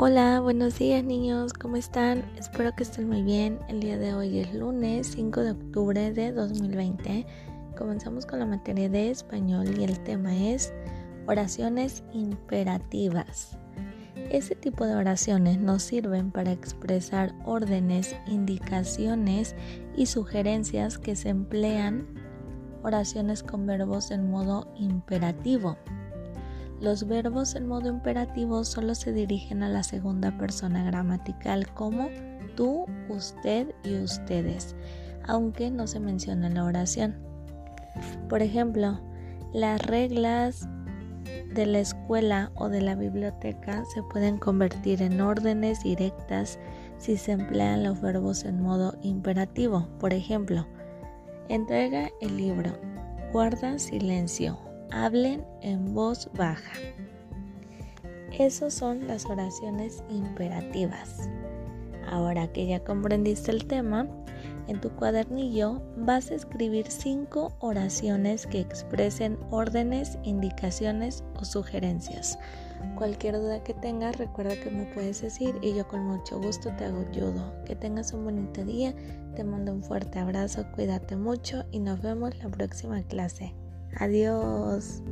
Hola, buenos días niños, ¿cómo están? Espero que estén muy bien. El día de hoy es lunes 5 de octubre de 2020. Comenzamos con la materia de español y el tema es oraciones imperativas. Este tipo de oraciones nos sirven para expresar órdenes, indicaciones y sugerencias que se emplean oraciones con verbos en modo imperativo. Los verbos en modo imperativo solo se dirigen a la segunda persona gramatical como tú, usted y ustedes, aunque no se menciona en la oración. Por ejemplo, las reglas de la escuela o de la biblioteca se pueden convertir en órdenes directas si se emplean los verbos en modo imperativo. Por ejemplo, entrega el libro, guarda silencio, hablen en voz baja. Esas son las oraciones imperativas. Ahora que ya comprendiste el tema, en tu cuadernillo vas a escribir cinco oraciones que expresen órdenes, indicaciones o sugerencias. Cualquier duda que tengas, recuerda que me puedes decir y yo con mucho gusto te ayudo. Que tengas un bonito día, te mando un fuerte abrazo, cuídate mucho y nos vemos la próxima clase. Adiós.